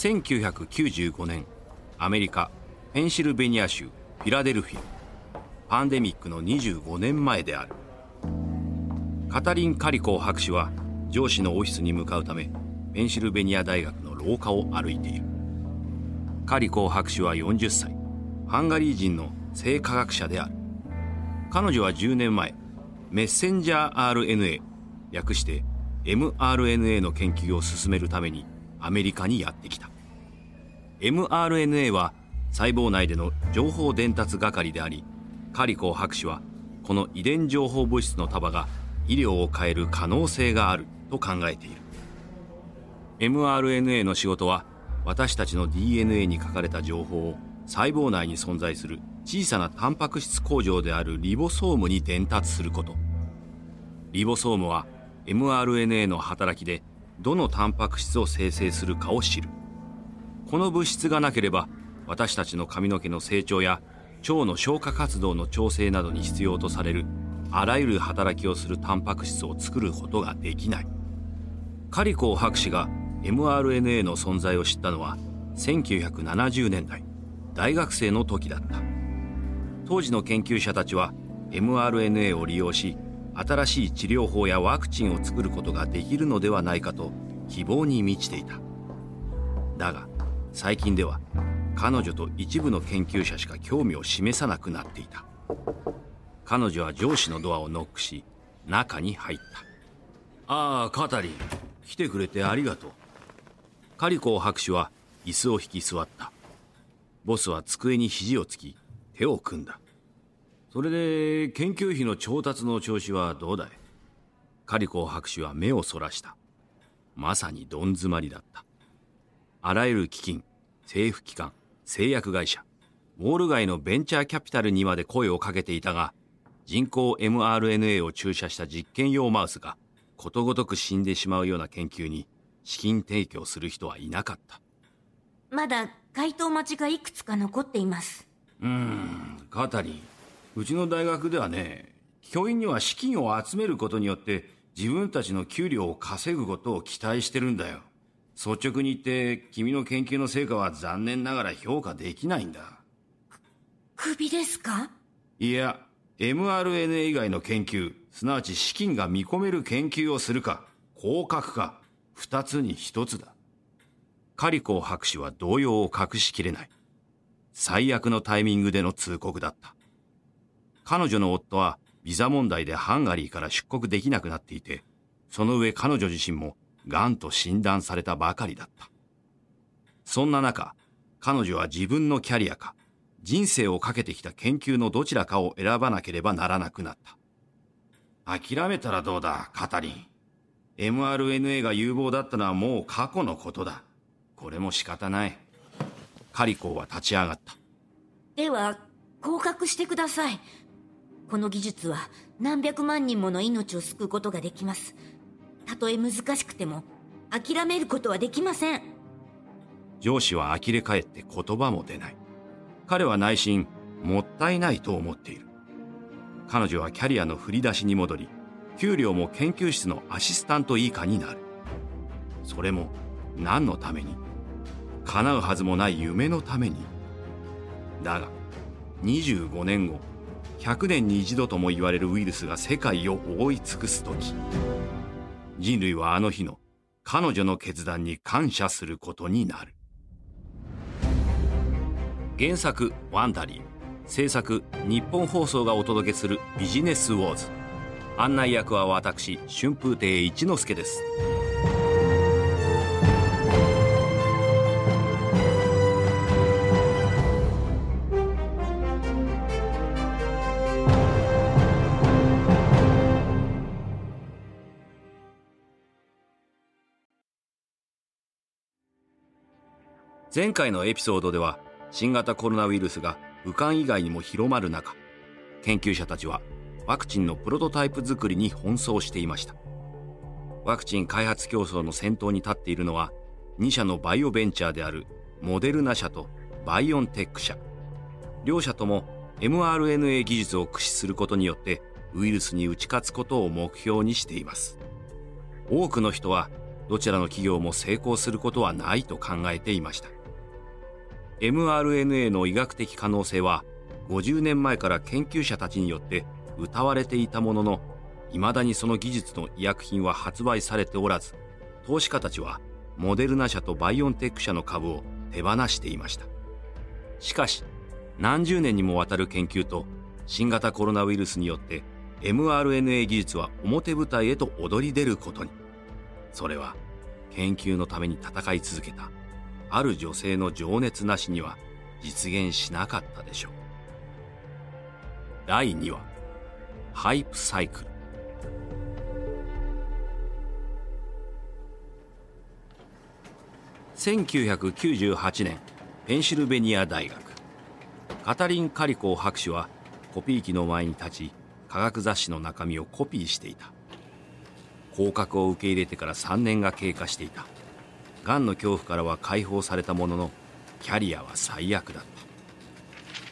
1995年アメリカペンシルベニア州フィラデルフィア。パンデミックの25年前である。カタリン・カリコー博士は上司のオフィスに向かうためペンシルベニア大学の廊下を歩いている。カリコー博士は40歳。ハンガリー人の生化学者である。彼女は10年前メッセンジャー RNA 略して mRNA の研究を進めるためにアメリカにやってきた。mRNA は細胞内での情報伝達係でありカリコー博士はこの遺伝情報物質の束が医療を変える可能性があると考えている。mRNA の仕事は私たちの DNA に書かれた情報を細胞内に存在する小さなタンパク質工場であるリボソームに伝達すること。リボソームは mRNA の働きでどのタンパク質を生成するかを知る。この物質がなければ私たちの髪の毛の成長や腸の消化活動の調整などに必要とされるあらゆる働きをするタンパク質を作ることができない。カリコー博士が mRNA の存在を知ったのは1970年代大学生の時だった。当時の研究者たちは mRNA を利用し新しい治療法やワクチンを作ることができるのではないかと希望に満ちていた。だが最近では彼女と一部の研究者しか興味を示さなくなっていた。彼女は上司のドアをノックし中に入った。ああカタリン。来てくれてありがとう。カリコー博士は椅子を引き座った。ボスは机に肘をつき手を組んだ。それで研究費の調達の調子はどうだい？カリコー博士は目をそらした。まさにどん詰まりだった。あらゆる基金政府機関製薬会社ウォール街のベンチャーキャピタルにまで声をかけていたが人工 mRNA を注射した実験用マウスがことごとく死んでしまうような研究に資金提供する人はいなかった。まだ回答待ちがいくつか残っています。うーんカタリン。うちの大学ではね教員には資金を集めることによって自分たちの給料を稼ぐことを期待してるんだよ率直に言って君の研究の成果は残念ながら評価できないんだ。クビですか？いや mRNA 以外の研究すなわち資金が見込める研究をするか降格か二つに一つだ。カリコー博士は動揺を隠しきれない。最悪のタイミングでの通告だった。彼女の夫はビザ問題でハンガリーから出国できなくなっていてその上彼女自身も癌と診断されたばかりだった。そんな中彼女は自分のキャリアか人生をかけてきた研究のどちらかを選ばなければならなくなった。諦めたらどうだカタリン。mRNA が有望だったのはもう過去のことだ。これも仕方ない。カリコーは立ち上がった。では降格してください。この技術は何百万人もの命を救うことができます。たとえ難しくても諦めることはできません。上司は呆れ返って言葉も出ない。彼は内心もったいないと思っている。彼女はキャリアの振り出しに戻り給料も研究室のアシスタント以下になる。それも何のために？叶うはずもない夢のために。だが25年後100年に一度とも言われるウイルスが世界を覆い尽くす時。人類はあの日の彼女の決断に感謝することになる。原作「ワンダリー」制作日本放送がお届けする「ビジネスウォーズ」案内役は私春風亭一之輔です。前回のエピソードでは新型コロナウイルスが武漢以外にも広まる中研究者たちはワクチンのプロトタイプ作りに奔走していました。ワクチン開発競争の先頭に立っているのは2社のバイオベンチャーであるモデルナ社とバイオンテック社。両社とも mRNA 技術を駆使することによってウイルスに打ち勝つことを目標にしています。多くの人はどちらの企業も成功することはないと考えていました。mRNA の医学的可能性は50年前から研究者たちによって謳われていたものの未だにその技術の医薬品は発売されておらず投資家たちはモデルナ社とバイオンテック社の株を手放していました。しかし何十年にもわたる研究と新型コロナウイルスによって mRNA 技術は表舞台へと躍り出ることに。それは研究のために戦い続けた。ある女性の情熱なしには実現しなかったでしょう。第2話ハイプサイクル。1998年ペンシルベニア大学。カタリン・カリコー博士はコピー機の前に立ち科学雑誌の中身をコピーしていた。合格を受け入れてから3年が経過していた。がんの恐怖からは解放されたもののキャリアは最悪だった。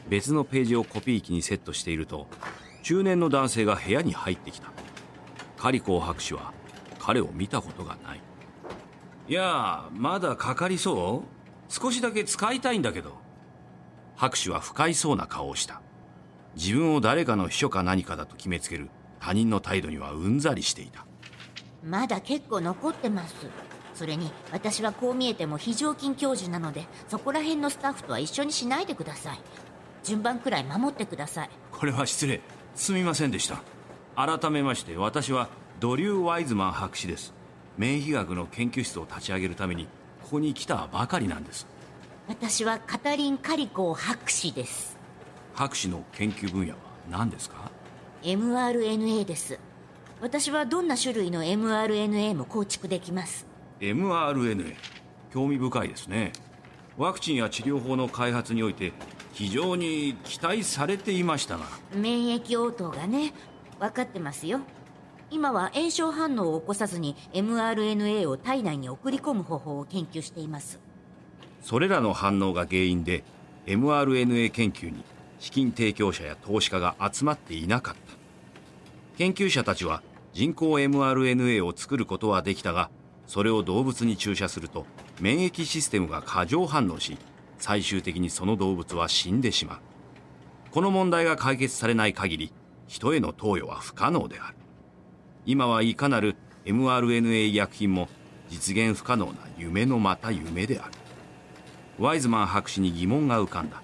別のページをコピー機にセットしていると中年の男性が部屋に入ってきた。カリコー博士は彼を見たことがない。いやまだかかりそう？少しだけ使いたいんだけど。博士は不快そうな顔をした。自分を誰かの秘書か何かだと決めつける。他人の態度にはうんざりしていた。まだ結構残ってます。それに私はこう見えても非常勤教授なのでそこら辺のスタッフとは一緒にしないでください。順番くらい守ってください。これは失礼。すみませんでした。改めまして私はドリュー・ワイズマン博士です。免疫学の研究室を立ち上げるためにここに来たばかりなんです。私はカタリン・カリコー博士です。博士の研究分野は何ですか？mRNA です。私はどんな種類の mRNA も構築できます mRNA 興味深いですね。ワクチンや治療法の開発において非常に期待されていましたが。免疫応答がね分かってますよ。今は炎症反応を起こさずに mRNA を体内に送り込む方法を研究しています。それらの反応が原因で mRNA 研究に資金提供者や投資家が集まっていなかった。研究者たちは人工 mRNA を作ることはできたがそれを動物に注射すると免疫システムが過剰反応し最終的にその動物は死んでしまう。この問題が解決されない限り人への投与は不可能である。今はいかなる mRNA 医薬品も実現不可能な夢のまた夢である。ワイズマン博士に疑問が浮かんだ。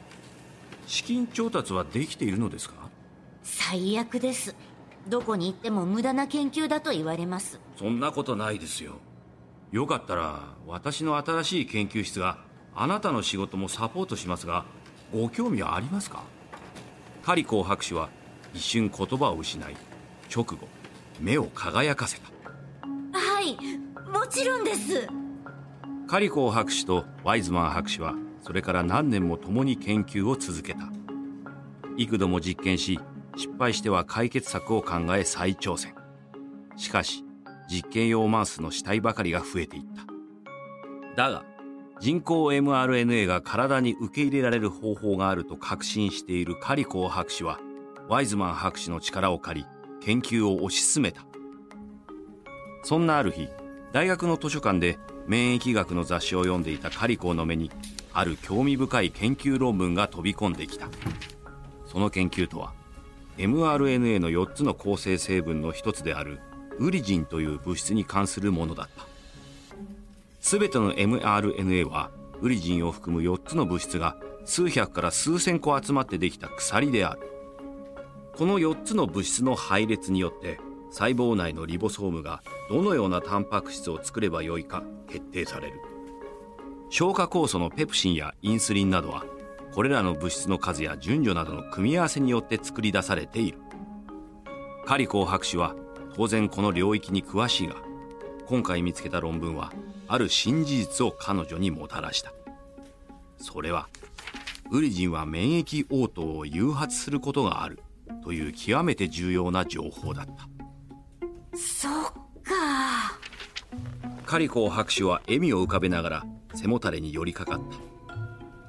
資金調達はできているのですか？最悪です。どこに行っても無駄な研究だと言われます。そんなことないですよよかったら私の新しい研究室があなたの仕事もサポートしますがご興味はありますか？カリコー博士は一瞬言葉を失い直後目を輝かせた。はいもちろんです。カリコー博士とワイズマン博士はそれから何年も共に研究を続けた。幾度も実験し失敗しては解決策を考え再挑戦。しかし実験用マウスの死体ばかりが増えていった。だが人工 mRNA が体に受け入れられる方法があると確信しているカリコー博士はワイズマン博士の力を借り研究を推し進めた。そんなある日大学の図書館で免疫学の雑誌を読んでいたカリコーの目にある興味深い研究論文が飛び込んできた。その研究とは mRNA の4つの構成成分の一つであるウリジンという物質に関するものだった。全ての mRNA はウリジンを含む4つの物質が数百から数千個集まってできた鎖である。この4つの物質の配列によって細胞内のリボソームがどのようなタンパク質を作ればよいか決定される。消化酵素のペプシンやインスリンなどはこれらの物質の数や順序などの組み合わせによって作り出されている。カリコー博士は当然この領域に詳しいが今回見つけた論文はある新事実を彼女にもたらした。それはウリジンは免疫応答を誘発することがあるという極めて重要な情報だった。そっか。カリコー博士は笑みを浮かべながら背もたれに寄りかかった。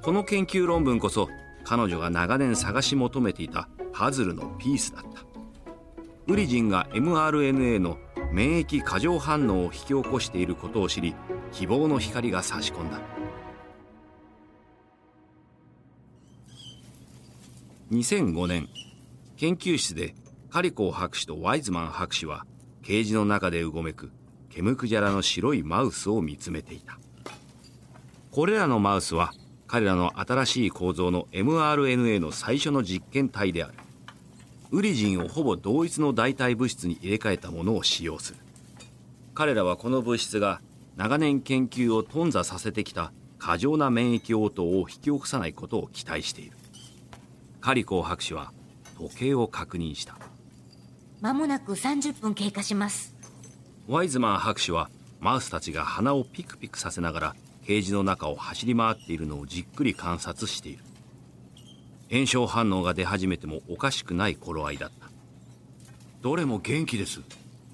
この研究論文こそ彼女が長年探し求めていたパズルのピースだったウリジンが mRNA の免疫過剰反応を引き起こしていることを知り希望の光が差し込んだ。2005年研究室でカリコー博士とワイズマン博士はケージの中でうごめくケムクジャラの白いマウスを見つめていた。これらのマウスは彼らの新しい構造の mRNA の最初の実験体である。ウリジンをほぼ同一の代替物質に入れ替えたものを使用する。彼らはこの物質が長年研究を頓挫させてきた過剰な免疫応答を引き起こさないことを期待している。カリコー博士は時計を確認した。間もなく30分経過します。ワイズマン博士はマウスたちが鼻をピクピクさせながらケージの中を走り回っているのをじっくり観察している炎症反応が出始めてもおかしくない頃合いだった。どれも元気です。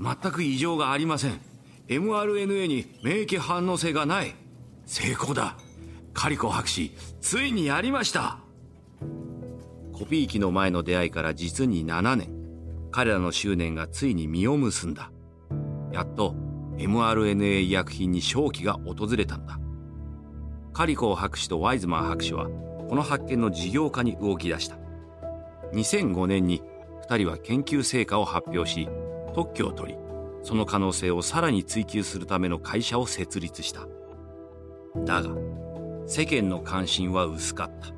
全く異常がありません。mRNA に免疫反応性がない。成功だ。カリコ博士ついにやりました。コピー機の前の出会いから実に7年。彼らの執念がついに実を結んだ。やっと mRNA 医薬品に勝機が訪れたんだ。カリコ博士とワイズマン博士はこの発見の事業化に動き出した。2005年に2人は研究成果を発表し特許を取りその可能性をさらに追求するための会社を設立した。だが世間の関心は薄かった。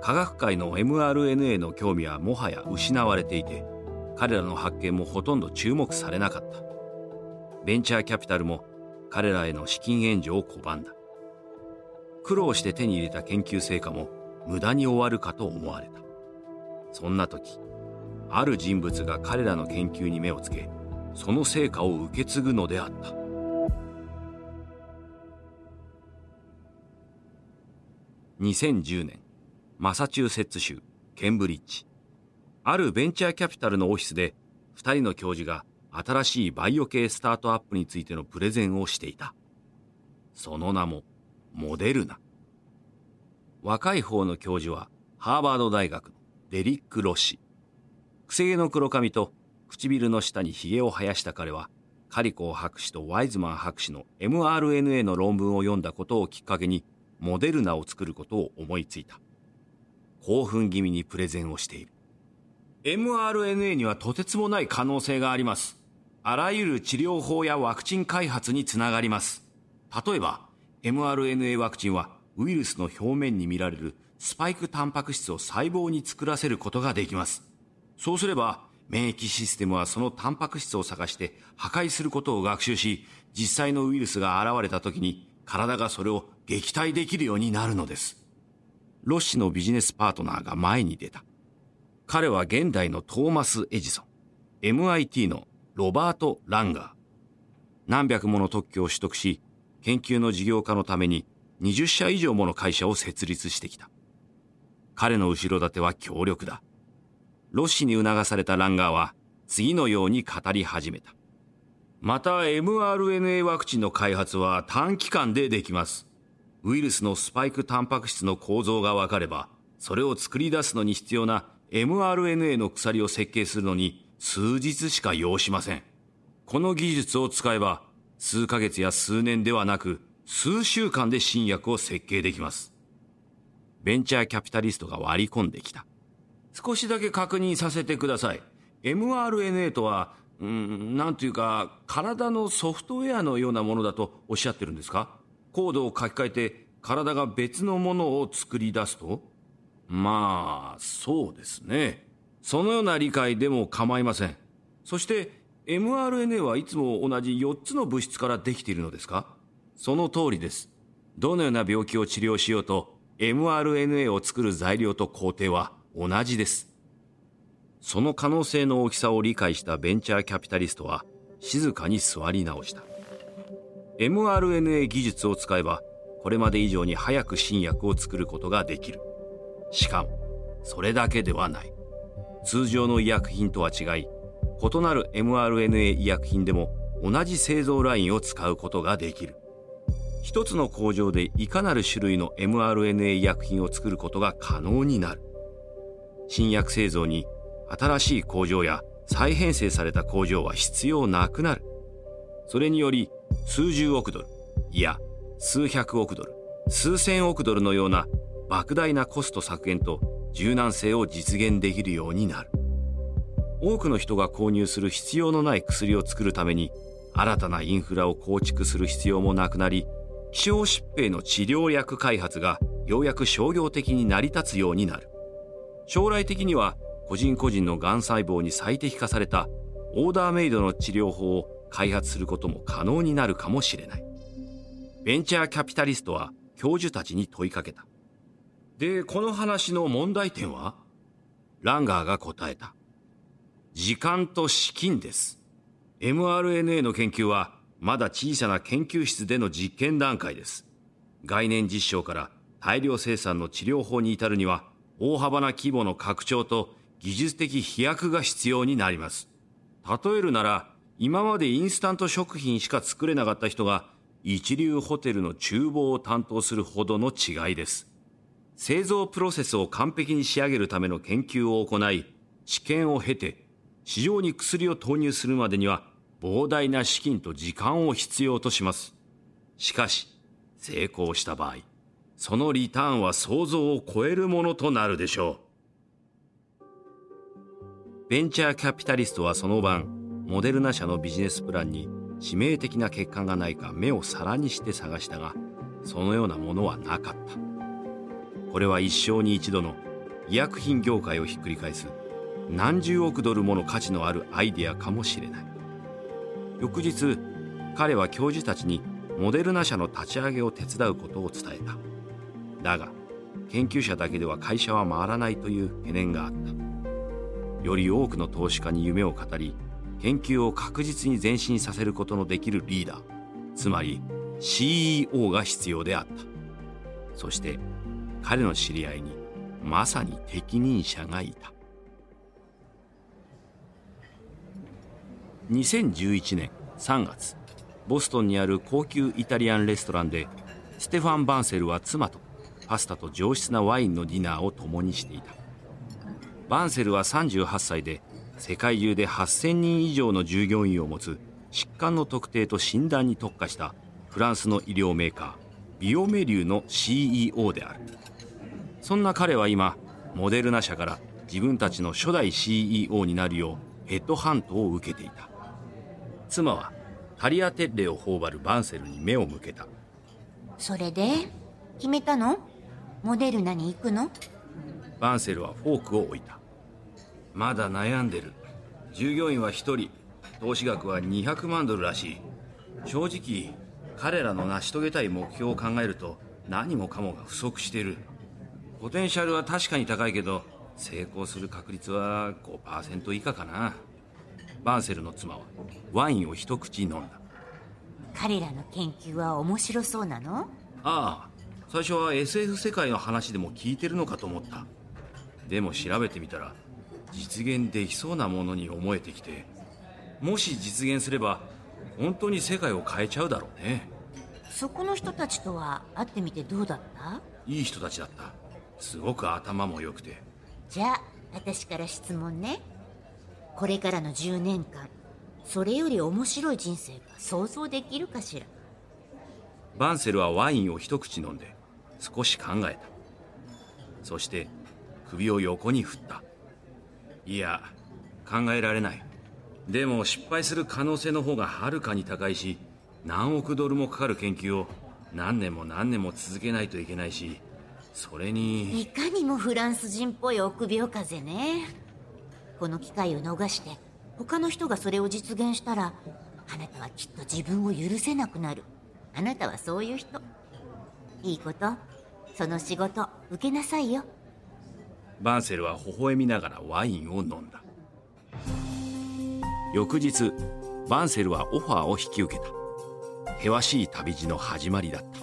科学界の mRNA の興味はもはや失われていて彼らの発見もほとんど注目されなかった。ベンチャーキャピタルも彼らへの資金援助を拒んだ。苦労して手に入れた研究成果も無駄に終わるかと思われた。そんな時ある人物が彼らの研究に目をつけその成果を受け継ぐのであった。2010年マサチューセッツ州ケンブリッジ。あるベンチャーキャピタルのオフィスで2人の教授が新しいバイオ系スタートアップについてのプレゼンをしていた。その名もモデルナ。若い方の教授はハーバード大学のデリック・ロシ。くせ毛の黒髪と唇の下にひげを生やした彼はカリコー博士とワイズマン博士の mRNA の論文を読んだことをきっかけにモデルナを作ることを思いついた。興奮気味にプレゼンをしている。mRNA にはとてつもない可能性があります。あらゆる治療法やワクチン開発につながります。例えば mRNA ワクチンはウイルスの表面に見られるスパイクタンパク質を細胞に作らせることができます。そうすれば免疫システムはそのタンパク質を探して破壊することを学習し実際のウイルスが現れた時に体がそれを撃退できるようになるのです。ロッシのビジネスパートナーが前に出た。彼は現代のトーマス・エジソン MIT のロバート・ランガー。何百もの特許を取得し研究の事業化のために20社以上もの会社を設立してきた彼の後ろ盾は強力だロッシに促されたランガーは次のように語り始めた。また mRNA ワクチンの開発は短期間でできます。ウイルスのスパイクタンパク質の構造がわかれば、それを作り出すのに必要な mRNA の鎖を設計するのに数日しか要しません。この技術を使えば、数ヶ月や数年ではなく、数週間で新薬を設計できます。ベンチャーキャピタリストが割り込んできた。少しだけ確認させてください。mRNA とは、うん、なんというか、体のソフトウェアのようなものだとおっしゃってるんですか？コードを書き換えて、体が別のものを作り出すとまあ、そうですね。そのような理解でも構いません。そして、mRNA はいつも同じ4つの物質からできているのですか？その通りです。どのような病気を治療しようと、mRNA を作る材料と工程は同じです。その可能性の大きさを理解したベンチャーキャピタリストは静かに座り直した。mRNA 技術を使えばこれまで以上に早く新薬を作ることができる。しかも、それだけではない。通常の医薬品とは違い、異なる mRNA 医薬品でも同じ製造ラインを使うことができる。一つの工場でいかなる種類の mRNA 医薬品を作ることが可能になる。新薬製造に新しい工場や再編成された工場は必要なくなるそれにより数十億ドルいや数百億ドル数千億ドルのような莫大なコスト削減と柔軟性を実現できるようになる多くの人が購入する必要のない薬を作るために新たなインフラを構築する必要もなくなり希少疾病の治療薬開発がようやく商業的に成り立つようになる。将来的には個人個人のがん細胞に最適化されたオーダーメイドの治療法を開発することも可能になるかもしれない。ベンチャーキャピタリストは教授たちに問いかけた。でこの話の問題点は？ランガーが答えた。時間と資金です。mRNA の研究はまだ小さな研究室での実験段階です。概念実証から大量生産の治療法に至るには大幅な規模の拡張と技術的飛躍が必要になります。例えるなら今までインスタント食品しか作れなかった人が一流ホテルの厨房を担当するほどの違いです。製造プロセスを完璧に仕上げるための研究を行い治験を経て市場に薬を投入するまでには膨大な資金と時間を必要とします。しかし成功した場合そのリターンは想像を超えるものとなるでしょう。ベンチャーキャピタリストはその晩モデルナ社のビジネスプランに致命的な欠陥がないか目を皿にして探したがそのようなものはなかった。これは一生に一度の医薬品業界をひっくり返す何十億ドルもの価値のあるアイデアかもしれない。翌日彼は教授たちにモデルナ社の立ち上げを手伝うことを伝えた。だが研究者だけでは会社は回らないという懸念があった。より多くの投資家に夢を語り研究を確実に前進させることのできるリーダーつまり CEO が必要であった。そして彼の知り合いにまさに適任者がいた。2011年3月ボストンにある高級イタリアンレストランでステファン・バンセルは妻とパスタと上質なワインのディナーを共にしていた。バンセルは38歳で世界中で8000人以上の従業員を持つ疾患の特定と診断に特化したフランスの医療メーカービオメリューの CEO である。そんな彼は今モデルナ社から自分たちの初代 CEO になるようヘッドハントを受けていた。妻はタリアテッレを頬張るバンセルに目を向けた。それで決めたの？モデルナに行くの？バンセルはフォークを置いた。まだ悩んでる。従業員は1人。投資額は200万ドルらしい。正直彼らの成し遂げたい目標を考えると何もかもが不足している。ポテンシャルは確かに高いけど成功する確率は5%以下かなバンセルの妻はワインを一口飲んだ。彼らの研究は面白そうなの？ああ最初は SF 世界の話でも聞いてるのかと思った。でも調べてみたら実現できそうなものに思えてきてもし実現すれば本当に世界を変えちゃうだろうね。そこの人たちとは会ってみてどうだった？いい人たちだった。すごく頭も良くて。じゃあ私から質問ねこれからの10年間それより面白い人生が想像できるかしら？バンセルはワインを一口飲んで少し考えた。そして首を横に振った。いや考えられない。でも失敗する可能性の方がはるかに高いし何億ドルもかかる研究を何年も何年も続けないといけないしそれにいかにもフランス人っぽい臆病風ねこの機会を逃して他の人がそれを実現したらあなたはきっと自分を許せなくなる。あなたはそういう人。いいこと。その仕事受けなさいよ。バンセルは微笑みながらワインを飲んだ。翌日バンセルはオファーを引き受けた。険しい旅路の始まりだった。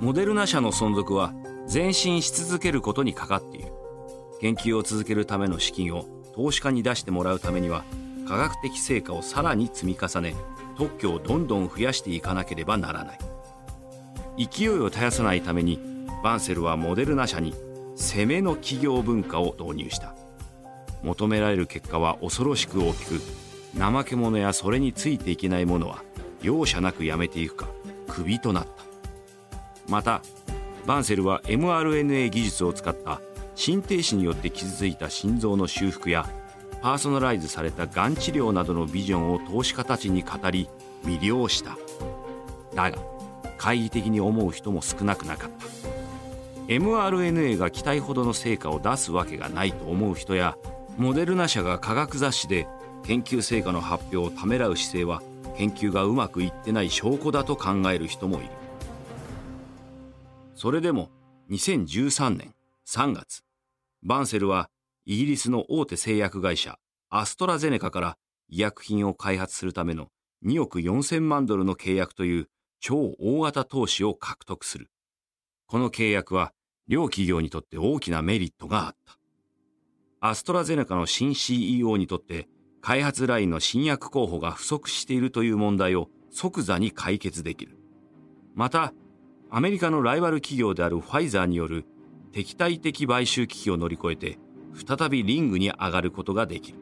モデルナ社の存続は前進し続けることにかかっている。研究を続けるための資金を投資家に出してもらうためには科学的成果をさらに積み重ね特許をどんどん増やしていかなければならない。勢いを絶やさないためにバンセルはモデルナ社に攻めの企業文化を導入した。求められる結果は恐ろしく大きく怠け者やそれについていけない者は容赦なくやめていくかクビとなった。またバンセルは mRNA 技術を使った心停止によって傷ついた心臓の修復やパーソナライズされたがん治療などのビジョンを投資家たちに語り魅了した。だが懐疑的に思う人も少なくなかった。mRNA が期待ほどの成果を出すわけがないと思う人やモデルナ社が科学雑誌で研究成果の発表をためらう姿勢は研究がうまくいってない証拠だと考える人もいる。それでも2013年3月バンセルはイギリスの大手製薬会社アストラゼネカから医薬品を開発するための2億4000万ドルの契約という超大型投資を獲得する。この契約は両企業にとって大きなメリットがあった。アストラゼネカの新 CEO にとって開発ラインの新薬候補が不足しているという問題を即座に解決できる。またアメリカのライバル企業であるファイザーによる敵対的買収危機を乗り越えて再びリングに上がることができる。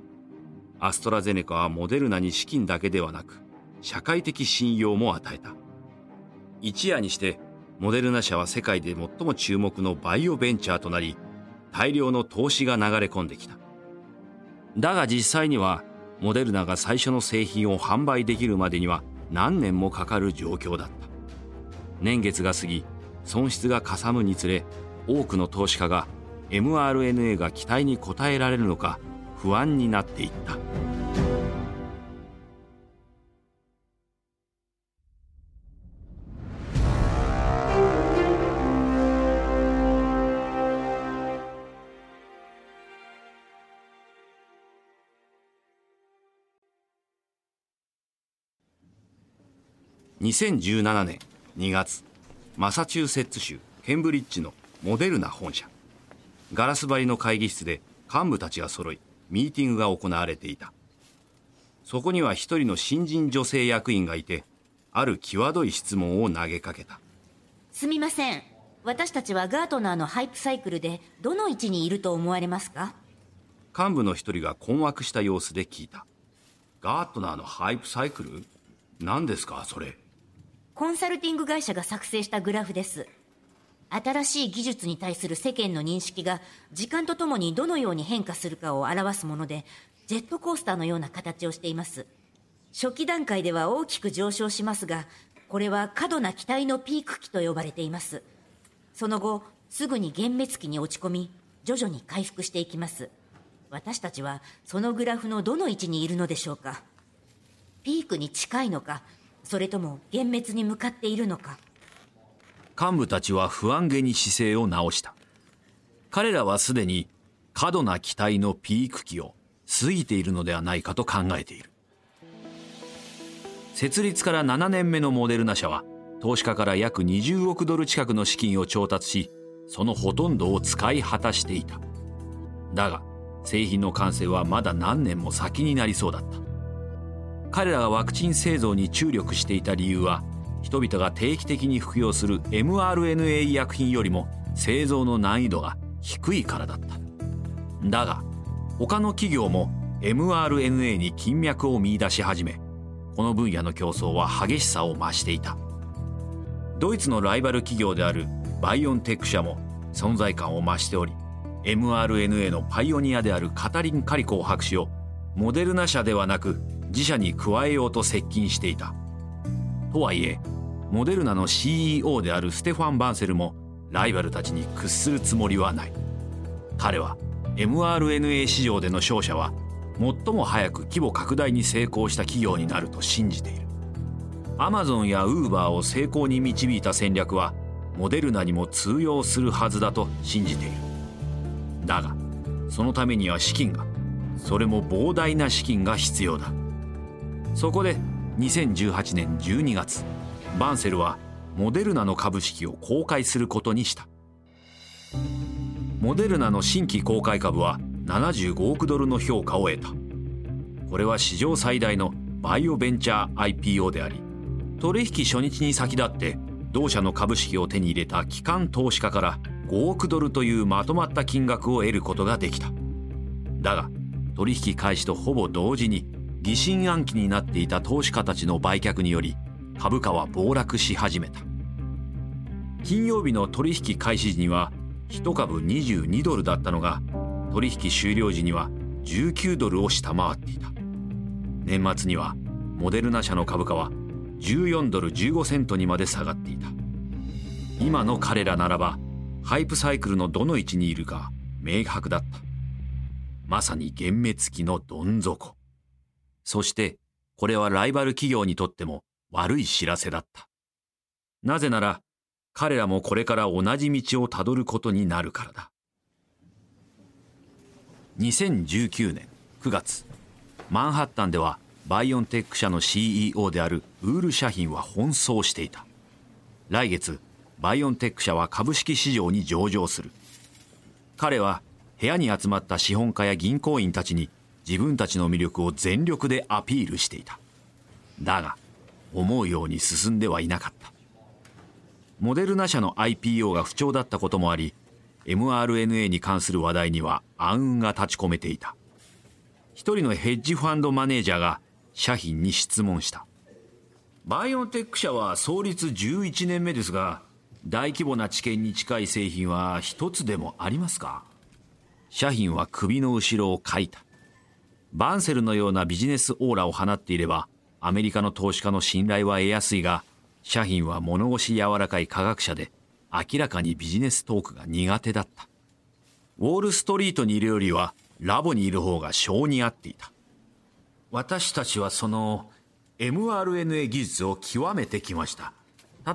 アストラゼネカはモデルナに資金だけではなく社会的信用も与えた。一夜にしてモデルナ社は世界で最も注目のバイオベンチャーとなり大量の投資が流れ込んできた。だが実際にはモデルナが最初の製品を販売できるまでには何年もかかる状況だった。年月が過ぎ損失がかさむにつれ多くの投資家が mRNA が期待に応えられるのか不安になっていった。2017年2月マサチューセッツ州ケンブリッジのモデルナ本社。ガラス張りの会議室で幹部たちが揃いミーティングが行われていた。そこには一人の新人女性役員がいてある際どい質問を投げかけた。すみません。私たちはガートナーのハイプサイクルでどの位置にいると思われますか？幹部の一人が困惑した様子で聞いた。ガートナーのハイプサイクル？何ですかそれ？コンサルティング会社が作成したグラフです新しい技術に対する世間の認識が時間とともにどのように変化するかを表すものでジェットコースターのような形をしています。初期段階では大きく上昇しますがこれは過度な期待のピーク期と呼ばれています。その後すぐに幻滅期に落ち込み徐々に回復していきます。私たちはそのグラフのどの位置にいるのでしょうか？ピークに近いのかそれとも幻滅に向かっているのか？幹部たちは不安げに姿勢を直した。彼らはすでに過度な期待のピーク期を過ぎているのではないかと考えている。設立から7年目のモデルナ社は投資家から約20億ドル近くの資金を調達しそのほとんどを使い果たしていた。だが製品の完成はまだ何年も先になりそうだった。彼らがワクチン製造に注力していた理由は人々が定期的に服用する mRNA 医薬品よりも製造の難易度が低いからだった。だが他の企業も mRNA に金脈を見出し始めこの分野の競争は激しさを増していた。ドイツのライバル企業であるバイオンテック社も存在感を増しており mRNA のパイオニアであるカタリン・カリコー博士をモデルナ社ではなく自社に加えようと接近していた。とはいえモデルナの CEO であるステファン・バンセルもライバルたちに屈するつもりはない。彼は mRNA 市場での勝者は最も早く規模拡大に成功した企業になると信じている。アマゾンやウーバーを成功に導いた戦略はモデルナにも通用するはずだと信じている。だがそのためには資金がそれも膨大な資金が必要だ。そこで2018年12月バンセルはモデルナの株式を公開することにした。モデルナの新規公開株は75億ドルの評価を得た。これは史上最大のバイオベンチャー IPO であり取引初日に先立って同社の株式を手に入れた機関投資家から5億ドルというまとまった金額を得ることができた。だが取引開始とほぼ同時に疑心暗鬼になっていた投資家たちの売却により株価は暴落し始めた。金曜日の取引開始時には1株22ドルだったのが取引終了時には19ドルを下回っていた。年末にはモデルナ社の株価は14ドル15セントにまで下がっていた。今の彼らならばハイプサイクルのどの位置にいるか明白だった。まさに幻滅期のどん底。そしてこれはライバル企業にとっても悪い知らせだった。なぜなら彼らもこれから同じ道をたどることになるからだ。2019年9月マンハッタンではバイオンテック社の CEO であるウール社品は奔走していた。来月バイオンテック社は株式市場に上場する。彼は部屋に集まった資本家や銀行員たちに自分たちの魅力を全力でアピールしていた。だが思うように進んではいなかった。モデルナ社の IPO が不調だったこともあり mRNA に関する話題には暗雲が立ち込めていた。一人のヘッジファンドマネージャーが社品に質問した。バイオンテック社は創立11年目ですが大規模な知見に近い製品は一つでもありますか？社品は首の後ろをかいた。バンセルのようなビジネスオーラを放っていればアメリカの投資家の信頼は得やすいが社品は物腰柔らかい科学者で明らかにビジネストークが苦手だった。ウォールストリートにいるよりはラボにいる方が性に合っていた。私たちはその mRNA 技術を極めてきました。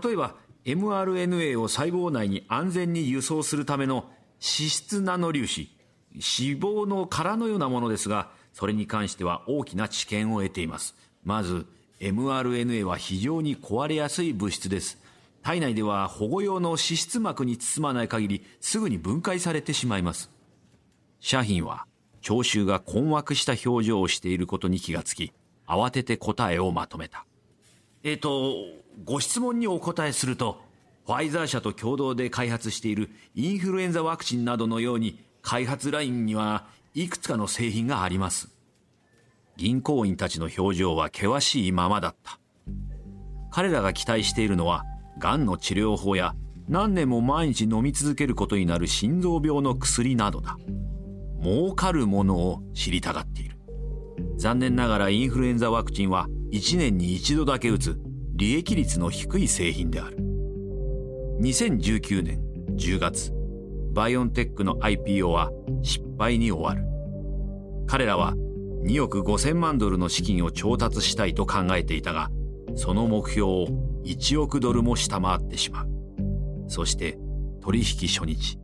例えば mRNA を細胞内に安全に輸送するための脂質ナノ粒子脂肪の殻のようなものですがそれに関しては大きな知見を得ています。まず mRNA は非常に壊れやすい物質です。体内では保護用の脂質膜に包まない限りすぐに分解されてしまいます。社品は聴衆が困惑した表情をしていることに気がつき慌てて答えをまとめた。えっ、ー、とご質問にお答えするとファイザー社と共同で開発しているインフルエンザワクチンなどのように開発ラインにはいくつかの製品があります。銀行員たちの表情は険しいままだった。彼らが期待しているのはがんの治療法や何年も毎日飲み続けることになる心臓病の薬などだ。儲かるものを知りたがっている。残念ながらインフルエンザワクチンは1年に一度だけ打つ利益率の低い製品である。2019年10月バイオンテックの IPO は失敗に終わる。彼らは2億5000万ドルの資金を調達したいと考えていたがその目標を1億ドルも下回ってしまう。そして取引初日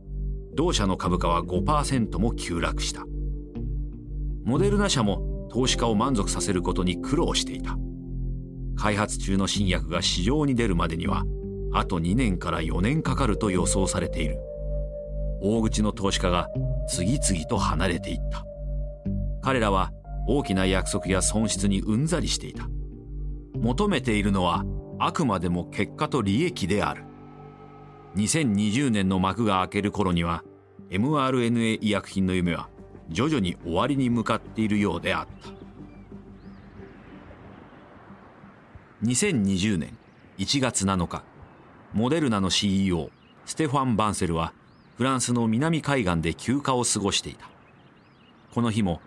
同社の株価は5%も急落した。モデルナ社も投資家を満足させることに苦労していた。開発中の新薬が市場に出るまでにはあと2年から4年かかると予想されている。大口の投資家が次々と離れていった。彼らは大きな約束や損失にうんざりしていた。求めているのはあくまでも結果と利益である。2020年の幕が開ける頃には mRNA 医薬品の夢は徐々に終わりに向かっているようであった。2020年1月7日モデルナの CEO ステファン・バンセルはフランスの南海岸で休暇を過ごしていた。この日も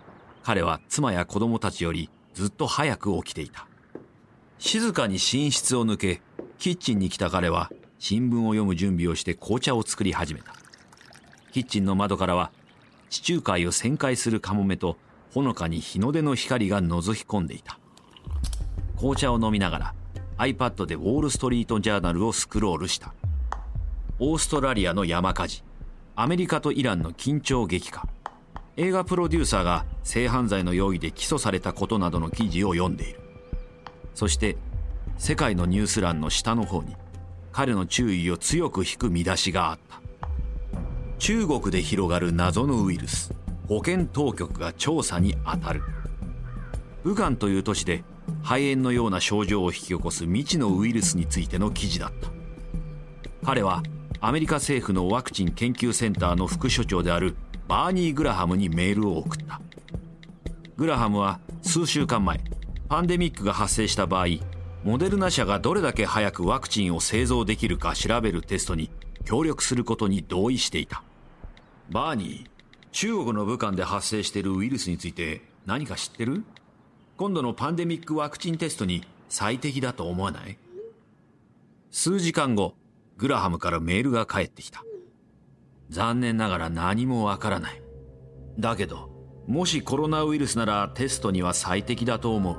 彼は妻や子供たちよりずっと早く起きていた。静かに寝室を抜けキッチンに来た彼は新聞を読む準備をして紅茶を作り始めた。キッチンの窓からは地中海を旋回するカモメとほのかに日の出の光が覗き込んでいた。紅茶を飲みながら iPad でウォール・ストリート・ジャーナルをスクロールした。オーストラリアの山火事アメリカとイランの緊張激化。映画プロデューサーが性犯罪の容疑で起訴されたことなどの記事を読んでいる。そして世界のニュース欄の下の方に彼の注意を強く引く見出しがあった。中国で広がる謎のウイルス保健当局が調査に当たる。武漢という都市で肺炎のような症状を引き起こす未知のウイルスについての記事だった。彼はアメリカ政府のワクチン研究センターの副所長であるバーニー・グラハムにメールを送った。グラハムは数週間前パンデミックが発生した場合モデルナ社がどれだけ早くワクチンを製造できるか調べるテストに協力することに同意していた。バーニー中国の武漢で発生しているウイルスについて何か知ってる？今度のパンデミックワクチンテストに最適だと思わない？数時間後グラハムからメールが返ってきた。残念ながら何もわからない。だけどもしコロナウイルスならテストには最適だと思う。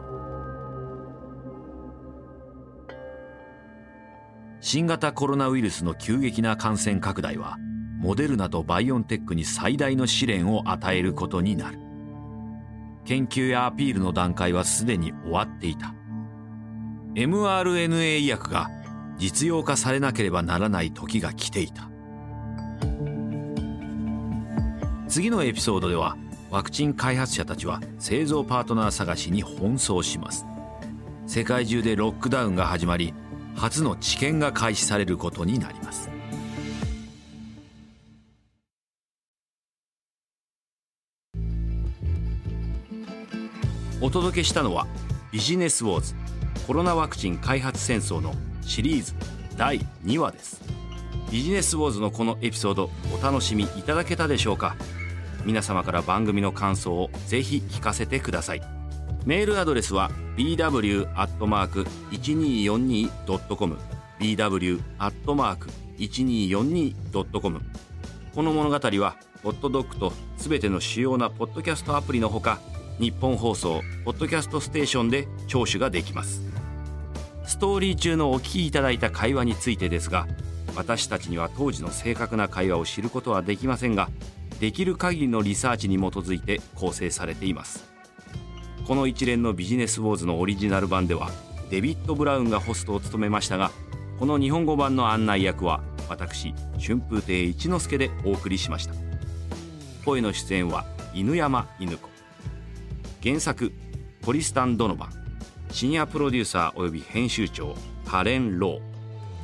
新型コロナウイルスの急激な感染拡大はモデルナとバイオンテックに最大の試練を与えることになる。研究やアピールの段階はすでに終わっていた。mRNA 医薬が実用化されなければならない時が来ていた。次のエピソードではワクチン開発者たちは製造パートナー探しに奔走します。世界中でロックダウンが始まり初の治験が開始されることになります。お届けしたのはビジネスウォーズコロナワクチン開発戦争のシリーズ第2話です。ビジネスウォーズのこのエピソードお楽しみいただけたでしょうか？皆様から番組の感想をぜひ聞かせてください。メールアドレスは bw.1242.com bw.1242.com この物語はホットドッグとすべての主要なポッドキャストアプリのほか日本放送ポッドキャストステーションで聴取ができます。ストーリー中のお聞きいただいた会話についてですが私たちには当時の正確な会話を知ることはできませんができる限りのリサーチに基づいて構成されています。この一連のビジネスウォーズのオリジナル版ではデビッド・ブラウンがホストを務めましたがこの日本語版の案内役は私春風亭一之輔でお送りしました。声の出演は犬山犬子。原作ポリスタン・ドノバ。ンシニアプロデューサーおよび編集長カレン・ロ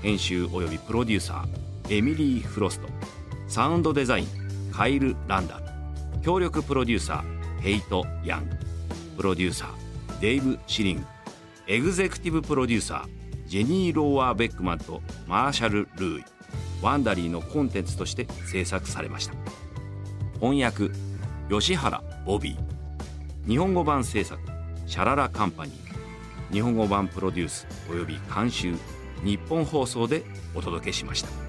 ー。編集およびプロデューサーエミリー・フロスト。サウンドデザインカイル・ランダル協力プロデューサーヘイト・ヤン。グプロデューサーデイブ・シリン。グエグゼクティブプロデューサージェニー・ローワー・ベックマンとマーシャル・ルーイ。ワンダリーのコンテンツとして制作されました。翻訳吉原ボビー。日本語版制作シャララカンパニー。日本語版プロデュースおよび監修日本放送でお届けしました。